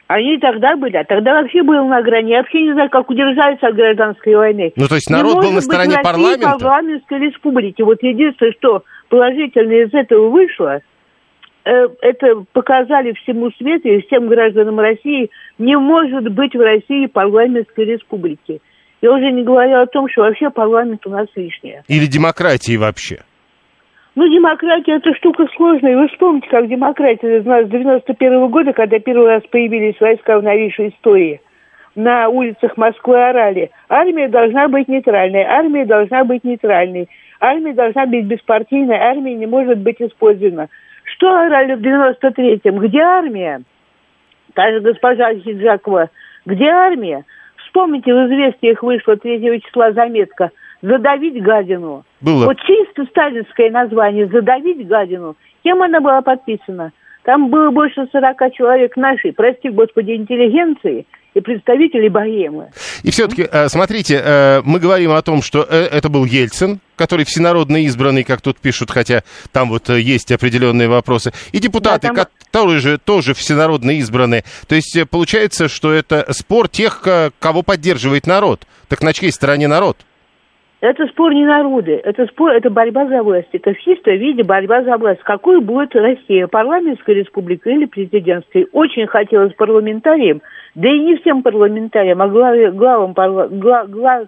Они и тогда были, а тогда вообще был на грани. Я вообще не знаю, как удержаться от гражданской войны. Ну, то есть народ не был на стороне быть парламента? парламентской республики. Вот единственное, что положительно из этого вышло, э, это показали всему свету и всем гражданам России, не может быть в России парламентской республики. Я уже не говорю о том, что вообще парламент у нас лишняя. Или демократии вообще? Ну, демократия это штука сложная. Вы вспомните, как демократия с 91 -го года, когда первый раз появились войска в новейшей истории, на улицах Москвы орали. Армия должна быть нейтральной, армия должна быть нейтральной, армия должна быть беспартийной, армия не может быть использована. Что орали в 93-м? Где армия? Та же госпожа Хиджакова. Где армия? Вспомните, в известиях вышла 3 числа заметка «Задавить гадину». Было. Вот чисто сталинское название «Задавить гадину». Кем она была подписана? Там было больше 40 человек нашей, прости господи, интеллигенции и представителей богемы. И все-таки, э, смотрите, э, мы говорим о том, что э, это был Ельцин, который всенародно избранный, как тут пишут, хотя там вот есть определенные вопросы, и депутаты, Да, там- которые же тоже всенародно избранные. То есть получается, что это спор тех, кого поддерживает народ. Так на чьей стороне народ? Это спор не народы, это спор, это борьба за власть. Это в чистом виде борьба за власть. Какой будет Россия, парламентская республика или президентская? Очень хотелось парламентариям, да и не всем парламентариям, а главе, главам парла- гла- гла-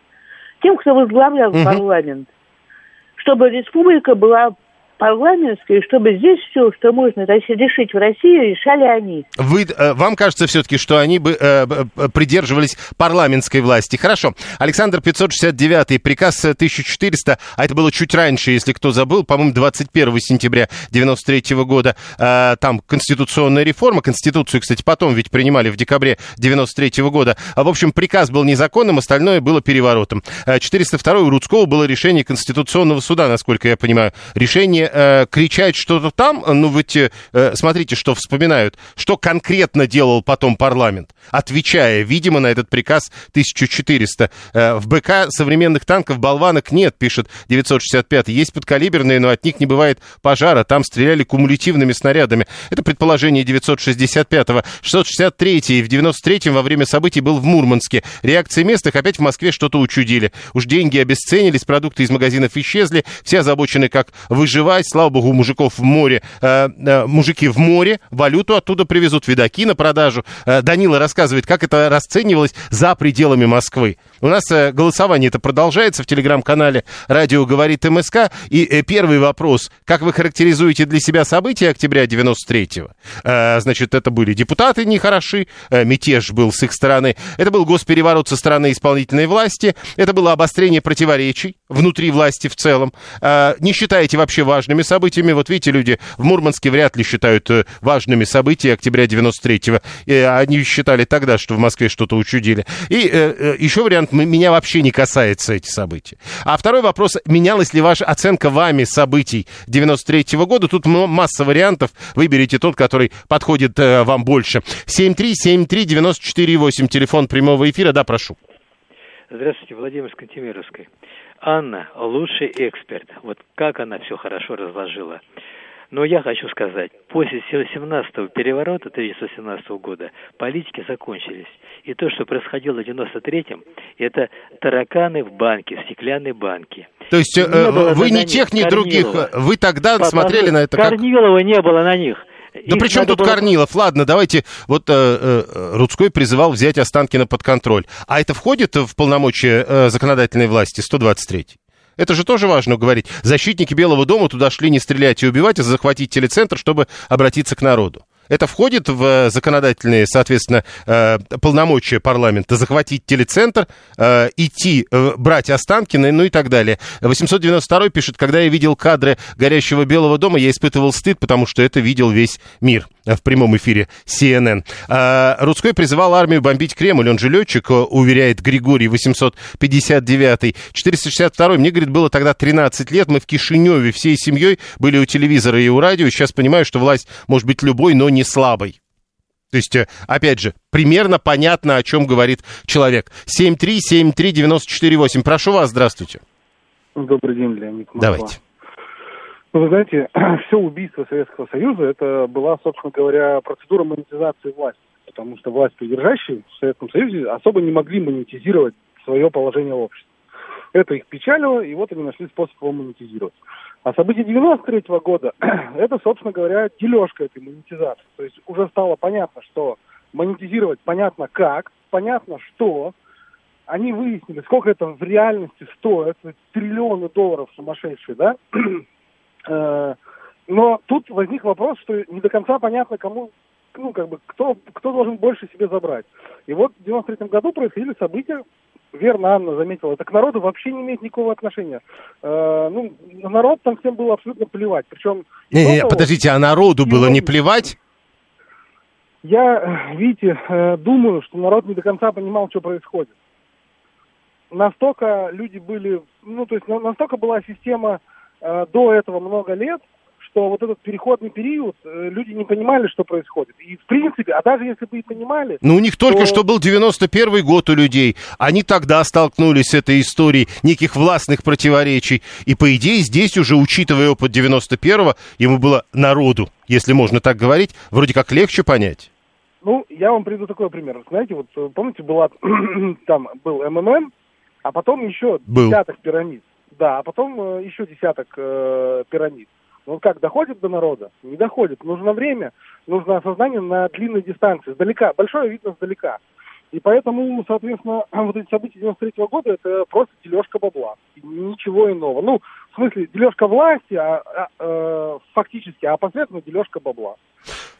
тем, кто возглавлял Мгм. парламент, чтобы республика была парламентской, чтобы здесь все, что можно решить в России, решали они. Вы, э, вам кажется все-таки, что они бы э, э, придерживались парламентской власти. Хорошо. Александр 569, приказ э, 1400, а это было чуть раньше, если кто забыл, по-моему, 21 сентября 93 года. Э, там конституционная реформа. Конституцию, кстати, потом ведь принимали в декабре 93 года. А, в общем, приказ был незаконным, остальное было переворотом. Э, 402 у Рудского было решение Конституционного суда, насколько я понимаю. Решение э, кричать что-то там, ну ведь э, смотрите, что вспоминают, что конкретно делал потом парламент, отвечая, видимо, на этот приказ 1400. Э, в БК современных танков болванок нет, пишет 965. Есть подкалиберные, но от них не бывает пожара. Там стреляли кумулятивными снарядами. Это предположение 965-го. 663-й в 93-м во время событий был в Мурманске. Реакции местных опять в Москве что-то учудили. Уж деньги обесценились, продукты из магазинов исчезли, все озабочены, как выживать. Слава богу, мужиков в море, э, э, мужики в море, валюту оттуда привезут, видаки на продажу. Э, Данила рассказывает, как это расценивалось за пределами Москвы. У нас э, голосование это продолжается в телеграм-канале «Радио говорит МСК». И э, первый вопрос. Как вы характеризуете для себя события октября 93-го? Э, значит, это были депутаты нехороши, мятеж был с их стороны. Это был госпереворот со стороны исполнительной власти. Это было обострение противоречий внутри власти в целом. Не считаете вообще важными событиями? Вот видите, люди в Мурманске вряд ли считают важными события октября 93-го. Э, они считали тогда, что в Москве что-то учудили. И еще вариант, меня вообще не касается эти события. А второй вопрос, менялась ли ваша оценка вами событий 93-го года? Тут масса вариантов. Выберите тот, который подходит э, вам больше. 7373948, телефон прямого эфира. Да, прошу. Здравствуйте, Владимир из Кантемировской. Анна, лучший эксперт. Вот как она все хорошо разложила. Но я хочу сказать, после 17-го переворота 1917 года политики закончились. И то, что происходило в 93-м, это тараканы в банке, в стеклянной банке. То есть э, Не вы ни тех, ни других, э, вы тогда Потому смотрели на это как... Корнилова не было на них. Да Их при чем тут было- Корнилов? Ладно, давайте, вот э, э, Рудской призывал взять Останкина под контроль. А это входит в полномочия э, законодательной власти, 123 Это же тоже важно говорить. Защитники Белого дома туда шли не стрелять и убивать, а захватить телецентр, чтобы обратиться к народу. Это входит в э, законодательные, соответственно, э, полномочия парламента захватить телецентр, э, идти, брать Останкина, ну и так далее. 892 пишет, когда я видел кадры горящего Белого дома, я испытывал стыд, потому что это видел весь мир в прямом эфире CNN. Рудской призывал армию бомбить Кремль, он же летчик, уверяет Григорий 859. 462 мне, говорит, было тогда 13 лет, мы в Кишиневе всей семьей были у телевизора и у радио, сейчас понимаю, что власть может быть любой, но не слабой. То есть, э, опять же, примерно понятно, о чем говорит человек. 7373948. Прошу вас, здравствуйте. Добрый день, Леонид Москва. Давайте. Ну, вы знаете, все убийство Советского Союза, это была, собственно говоря, процедура монетизации власти. Потому что власть придержащие в Советском Союзе особо не могли монетизировать свое положение в обществе. Это их печалило, и вот они нашли способ его монетизировать. А события 93 -го года, это, собственно говоря, дележка этой монетизации. То есть уже стало понятно, что монетизировать понятно как, понятно что. Они выяснили, сколько это в реальности стоит, триллионы долларов сумасшедшие, да? Э, но тут возник вопрос, что не до конца понятно, кому, ну, как бы, кто, кто должен больше себе забрать. И вот в 93 году происходили события, верно Анна заметила, это к народу вообще не имеет никакого отношения. Э, ну, народ там всем было абсолютно плевать. Причем... Не, не, подождите, а народу было не плевать? Я, видите, э, думаю, что народ не до конца понимал, что происходит. Настолько люди были, ну, то есть настолько была система э, до этого много лет, что вот этот переходный период, э, люди не понимали, что происходит. И в принципе, а даже если бы и понимали... Ну, у них только то... что был 91 год у людей. Они тогда столкнулись с этой историей неких властных противоречий. И, по идее, здесь уже, учитывая опыт 91-го, ему было народу, если можно так говорить, вроде как легче понять. Ну, я вам приведу такой пример. Знаете, вот э, помните, была там был МММ, а потом еще был. десяток пирамид. Да, а потом э, еще десяток э, пирамид. Он как, доходит до народа? Не доходит. Нужно время, нужно осознание на длинной дистанции, сдалека. Большое видно сдалека. И поэтому, соответственно, вот эти события 93 -го года это просто дележка бабла. Ничего иного. Ну, в смысле, дележка власти, а, а, э, фактически, а посредственно дележка бабла.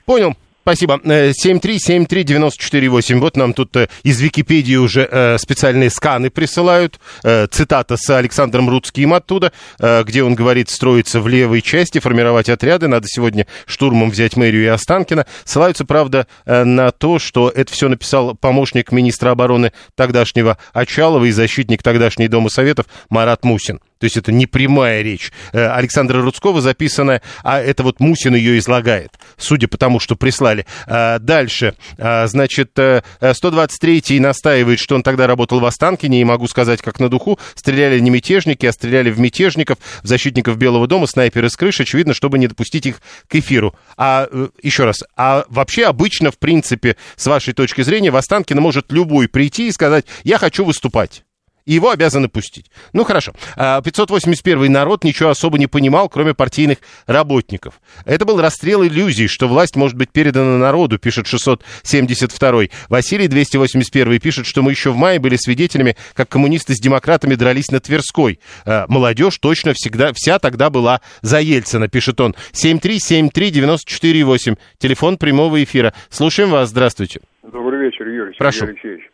Понял. Спасибо. 7373948. Э, вот нам тут э, из Википедии уже э, специальные сканы присылают. Цитата с Александром Рудским оттуда, где он говорит строиться в левой части, формировать отряды. Надо сегодня штурмом взять мэрию и Останкина. Ссылаются, правда, на то, что это все написал помощник министра обороны тогдашнего Очалова и защитник тогдашней Дома Советов Марат Мусин. То есть это не прямая речь Александра Рудского записанная, а это вот Мусин ее излагает, судя по тому, что прислали. А, дальше, а, значит, 123-й э, настаивает, что он тогда работал в Останкине, и могу сказать, как на духу, стреляли не мятежники, а стреляли в мятежников, в защитников Белого дома, снайперы с крыши, очевидно, чтобы не допустить их к эфиру. А э, еще раз, а вообще обычно, в принципе, с вашей точки зрения, в Останкино может любой прийти и сказать, я хочу выступать и его обязаны пустить. Ну, хорошо. 581 а, народ ничего особо не понимал, кроме партийных работников. Это был расстрел иллюзий, что власть может быть передана народу, пишет 672 Василий 281 пишет, что мы еще в мае были свидетелями, как коммунисты с демократами дрались на Тверской. А, молодежь точно всегда, вся тогда была за Ельцина, пишет он. 7373948, телефон прямого эфира. Слушаем вас, здравствуйте. Добрый вечер, Юрий Прошу. Сергей Алексеевич.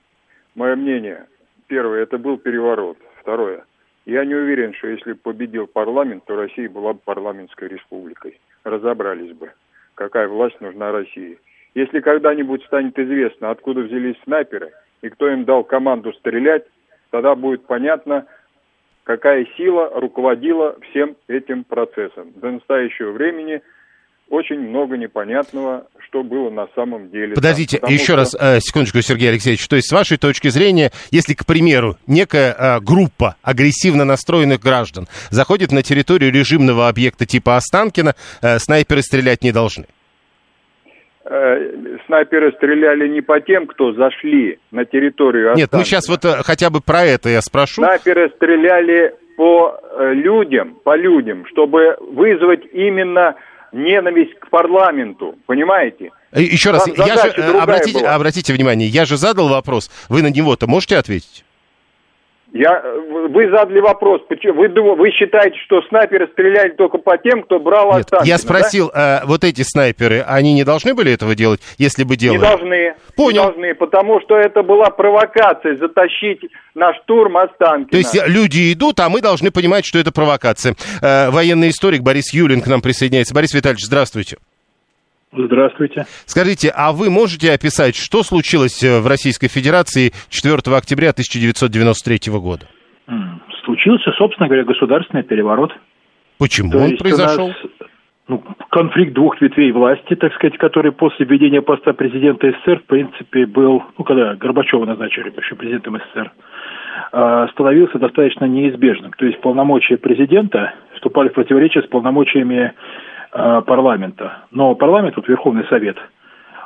Мое мнение – Первое, это был переворот. Второе, я не уверен, что если победил парламент, то Россия была бы парламентской республикой. Разобрались бы, какая власть нужна России. Если когда-нибудь станет известно, откуда взялись снайперы и кто им дал команду стрелять, тогда будет понятно, какая сила руководила всем этим процессом. До настоящего времени – очень много непонятного, что было на самом деле. Подождите, там, еще что... раз, э, секундочку, Сергей Алексеевич. То есть, с вашей точки зрения, если, к примеру, некая э, группа агрессивно настроенных граждан заходит на территорию режимного объекта типа Останкина, э, снайперы стрелять не должны? снайперы стреляли не по тем, кто зашли на территорию Останкина. Нет, ну сейчас вот хотя бы про это я спрошу. Снайперы стреляли по людям, по людям, чтобы вызвать именно ненависть к парламенту, понимаете? Э, еще раз, я же, э, обратите, обратите внимание, я же задал вопрос, вы на него-то можете ответить? Я, вы задали вопрос, почему, вы, вы считаете, что снайперы стреляли только по тем, кто брал Нет, Останкина, Я спросил, да? э, вот эти снайперы, они не должны были этого делать, если бы делали? Не должны. Понял. Не должны, потому что это была провокация затащить на штурм Останкина. То есть люди идут, а мы должны понимать, что это провокация. Э, военный историк Борис Юлин к нам присоединяется. Борис Витальевич, здравствуйте. Здравствуйте. Скажите, а вы можете описать, что случилось э, в Российской Федерации 4 октября 1993 года? Случился, собственно говоря, государственный переворот. Почему То он произошел? Нас, ну, конфликт двух ветвей власти, так сказать, который после введения поста президента СССР, в принципе, был, ну, когда Горбачева назначили еще президентом СССР, а, становился достаточно неизбежным. То есть полномочия президента вступали в противоречие с полномочиями парламента. Но парламент, вот Верховный Совет,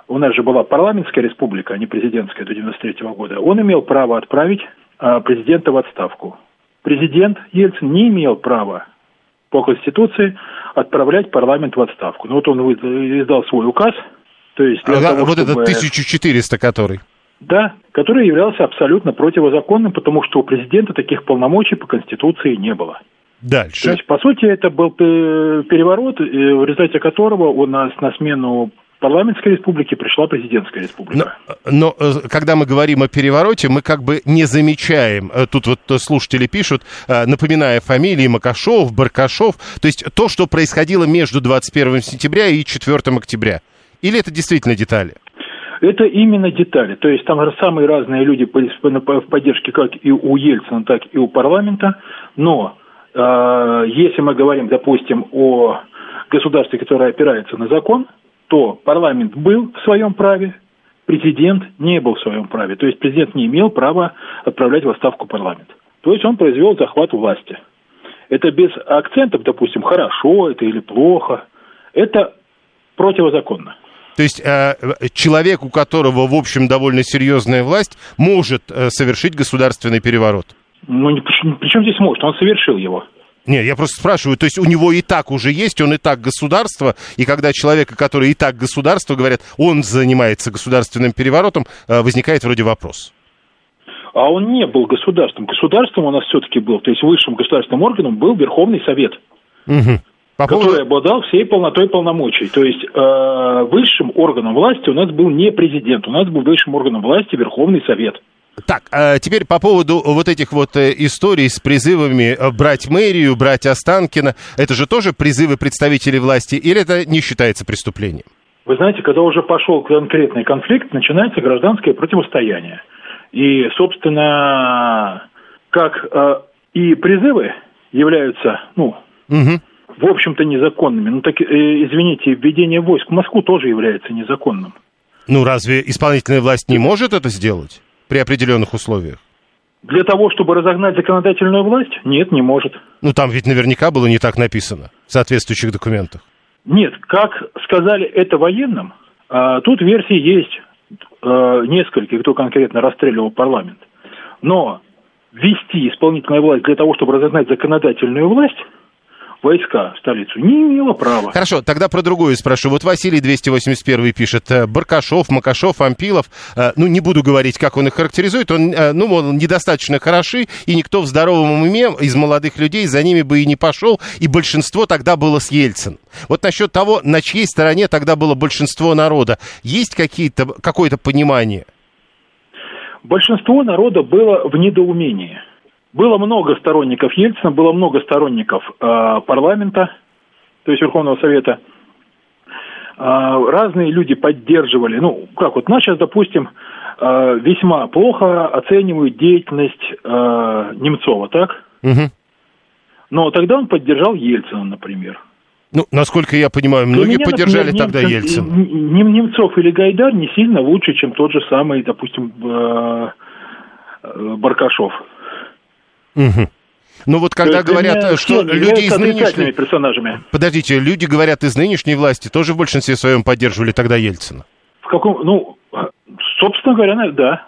у нас же была парламентская республика, а не президентская до 93 -го года, он имел право отправить э, президента в отставку. Президент Ельцин не имел права по Конституции отправлять парламент в отставку. Ну вот он издал свой указ, то есть... Для а, того, вот чтобы... этот 1400 который? Да, который являлся абсолютно противозаконным, потому что у президента таких полномочий по Конституции не было. Дальше. То есть, по сути, это был переворот, в результате которого у нас на смену парламентской республики пришла президентская республика. Но, но э, когда мы говорим о перевороте, мы как бы не замечаем, э, тут вот слушатели пишут, э, напоминая фамилии Макашов, Баркашов, то есть то, что происходило между 21 сентября и 4 октября. Или это действительно детали? Это именно детали. То есть там самые разные люди в поддержке как и у Ельцина, так и у парламента. Но Э, если мы говорим, допустим, о государстве, которое опирается на закон, то парламент был в своем праве, президент не был в своем праве. То есть президент не имел права отправлять в отставку парламент. То есть он произвел захват власти. Это без акцентов, допустим, хорошо это или плохо. Это противозаконно. То есть э, человек, у которого, в общем, довольно серьезная власть, может э, совершить государственный переворот? Ну, причем здесь может, он совершил его. Нет, я просто спрашиваю, то есть у него и так уже есть, он и так государство, и когда человека, который и так государство, говорят, он занимается государственным переворотом, э, возникает вроде вопрос. А он не был государством. Государством у нас все-таки был, то есть высшим государственным органом был Верховный Совет. Угу. По который поводу... обладал всей полнотой полномочий. То есть э, высшим органом власти у нас был не президент, у нас был высшим органом власти Верховный Совет. Так, а теперь по поводу вот этих вот э, историй с призывами э, брать мэрию, брать Останкина. Это же тоже призывы представителей власти или это не считается преступлением? Вы знаете, когда уже пошел конкретный конфликт, начинается гражданское противостояние. И, собственно, как э, и призывы являются, ну, угу. в общем-то, незаконными. Ну, так, э, извините, введение войск в Москву тоже является незаконным. Ну, разве исполнительная власть не может это сделать? При определенных условиях? Для того, чтобы разогнать законодательную власть? Нет, не может. Ну, там ведь наверняка было не так написано в соответствующих документах. Нет, как сказали это военным, а, тут версии есть а, несколько, кто конкретно расстреливал парламент. Но ввести исполнительную власть для того, чтобы разогнать законодательную власть – войска в столицу, не имела права. Хорошо, тогда про другую спрошу. Вот Василий 281 пишет, э, Баркашов, Макашов, Ампилов, э, ну, не буду говорить, как он их характеризует, он, э, ну, мол, недостаточно хороши, и никто в здоровом уме из молодых людей за ними бы и не пошел, и большинство тогда было с Ельцин. Вот насчет того, на чьей стороне тогда было большинство народа, есть какие-то, какое-то понимание? Большинство народа было в недоумении. Было много сторонников Ельцина, было много сторонников э, парламента, то есть Верховного Совета. Э, разные люди поддерживали, ну, как вот, нас сейчас, допустим, э, весьма плохо оценивают деятельность э, Немцова, так? Угу. Но тогда он поддержал Ельцина, например. Ну, насколько я понимаю, многие меня, поддержали например, тогда Ельцина. Немцов или Гайдар не сильно лучше, чем тот же самый, допустим, Баркашов. Угу. Ну вот когда говорят, что люди из нынешней... персонажами. Подождите, люди говорят из нынешней власти тоже в большинстве своем поддерживали тогда Ельцина. В каком... Ну, собственно говоря, да.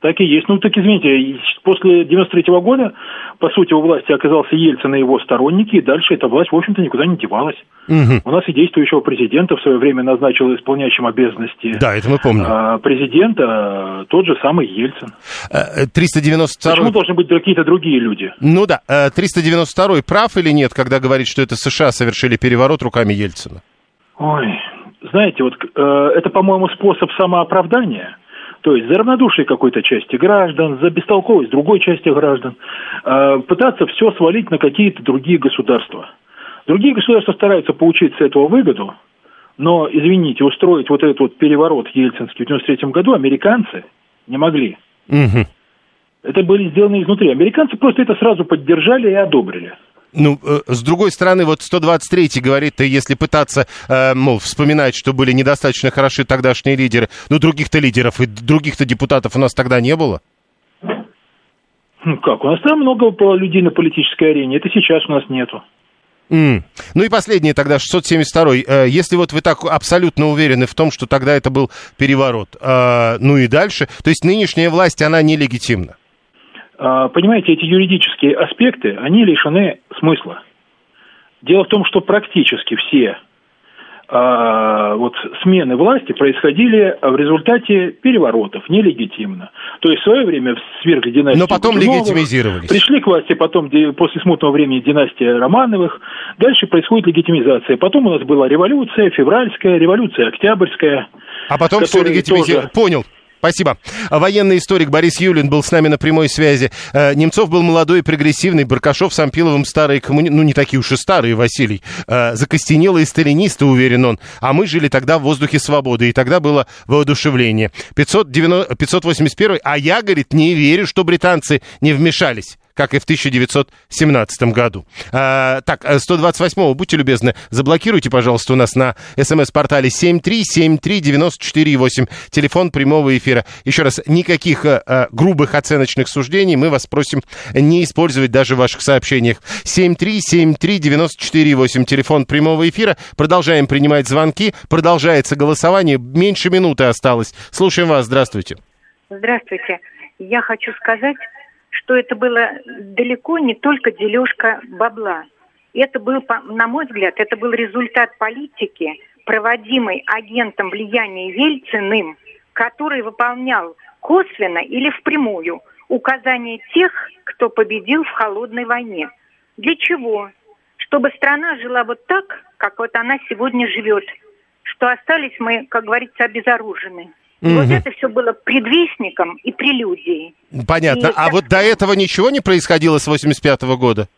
Так и есть. Ну, так извините, после 93 -го года, по сути, у власти оказался Ельцин и его сторонники, и дальше эта власть, в общем-то, никуда не девалась. Угу. У нас и действующего президента в свое время назначил исполняющим обязанности Да, это мы помним. а, президента тот же самый Ельцин. Э, э, 392 Почему должны быть какие-то другие люди? Ну да, э, 392 прав или нет, когда говорит, что это США совершили переворот руками Ельцина? Ой, знаете, вот э, это, по-моему, способ самооправдания. То есть за равнодушие какой-то части граждан, за бестолковость другой части граждан, э, пытаться все свалить на какие-то другие государства. Другие государства стараются получить с этого выгоду, но, извините, устроить вот этот вот переворот ельцинский в 93 году американцы не могли. Мгм. Это были сделаны изнутри. Американцы просто это сразу поддержали и одобрили. Ну, э, с другой стороны, вот 123 говорит, если пытаться, э, мол, вспоминать, что были недостаточно хороши тогдашние лидеры, ну, других-то лидеров и других-то депутатов у нас тогда не было. Ну как, у нас там много людей на политической арене, это сейчас у нас нету. М. Ну и последнее тогда, 672 Э, Если вот вы так абсолютно уверены в том, что тогда это был переворот, ну и дальше, то есть нынешняя власть, она нелегитимна. А, Понимаете, эти юридические аспекты, они лишены смысла. Дело в том, что практически все а, вот смены власти происходили в результате переворотов, нелегитимно. То есть в свое время свергли династию Но потом легитимизировались. Пришли к власти потом после смутного времени династия Романовых. Дальше происходит легитимизация. Потом у нас была революция, февральская, революция октябрьская. А потом все легитимизировали. тоже- Понял. Спасибо. Военный историк Борис Юлин был с нами на прямой связи. Э, Немцов был молодой и прогрессивный, Баркашов с Ампиловым старые коммуни... Ну, не такие уж и старые, Василий. Э, Закостенелые сталинисты, уверен он. А мы жили тогда в воздухе свободы, и тогда было воодушевление. 590... 581 а я, говорит, не верю, что британцы не вмешались как и в 1917 году. А, так, 128-го, будьте любезны, заблокируйте, пожалуйста, у нас на смс-портале 7373948, телефон прямого эфира. Еще раз, никаких а, грубых оценочных суждений мы вас просим не использовать даже в ваших сообщениях. 7373948, телефон прямого эфира. Продолжаем принимать звонки, продолжается голосование, меньше минуты осталось. Слушаем вас, здравствуйте. Здравствуйте. Я хочу сказать, что это было далеко не только дележка бабла. Это был, на мой взгляд, это был результат политики, проводимой агентом влияния Ельциным, который выполнял косвенно или впрямую указания тех, кто победил в холодной войне. Для чего? Чтобы страна жила вот так, как вот она сегодня живет, что остались мы, как говорится, обезоружены. И вот Мгм. это все было предвестником и прелюдией. Понятно. И А так- вот до этого ничего не происходило с 85 года?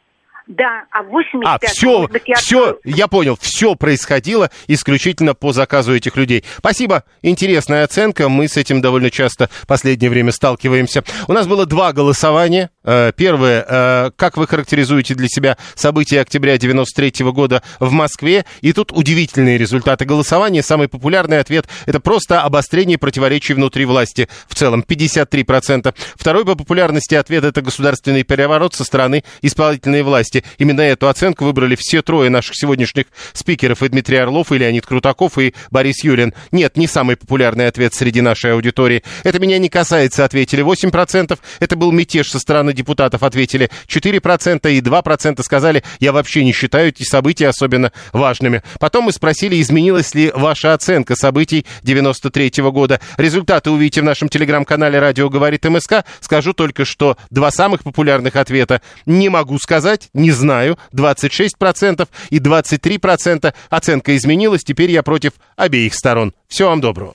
Да, а в 85 А, все, все, я понял, все происходило исключительно по заказу этих людей. Спасибо, интересная оценка, мы с этим довольно часто в последнее время сталкиваемся. У нас было два голосования. Э, Первое, э, как вы характеризуете для себя события октября 93 года в Москве? И тут удивительные результаты голосования. Самый популярный ответ – это просто обострение противоречий внутри власти. В целом 53%. Второй по популярности ответ – это государственный переворот со стороны исполнительной власти. Именно эту оценку выбрали все трое наших сегодняшних спикеров. И Дмитрий Орлов, и Леонид Крутаков, и Борис Юлин. Нет, не самый популярный ответ среди нашей аудитории. Это меня не касается, ответили 8%. Это был мятеж со стороны депутатов, ответили 4%. И 2% сказали, я вообще не считаю эти события особенно важными. Потом мы спросили, изменилась ли ваша оценка событий 93 года. Результаты увидите в нашем телеграм-канале «Радио говорит МСК». Скажу только, что два самых популярных ответа не могу сказать, не знаю, 26% и 23%. Оценка изменилась, теперь я против обеих сторон. Всего вам доброго.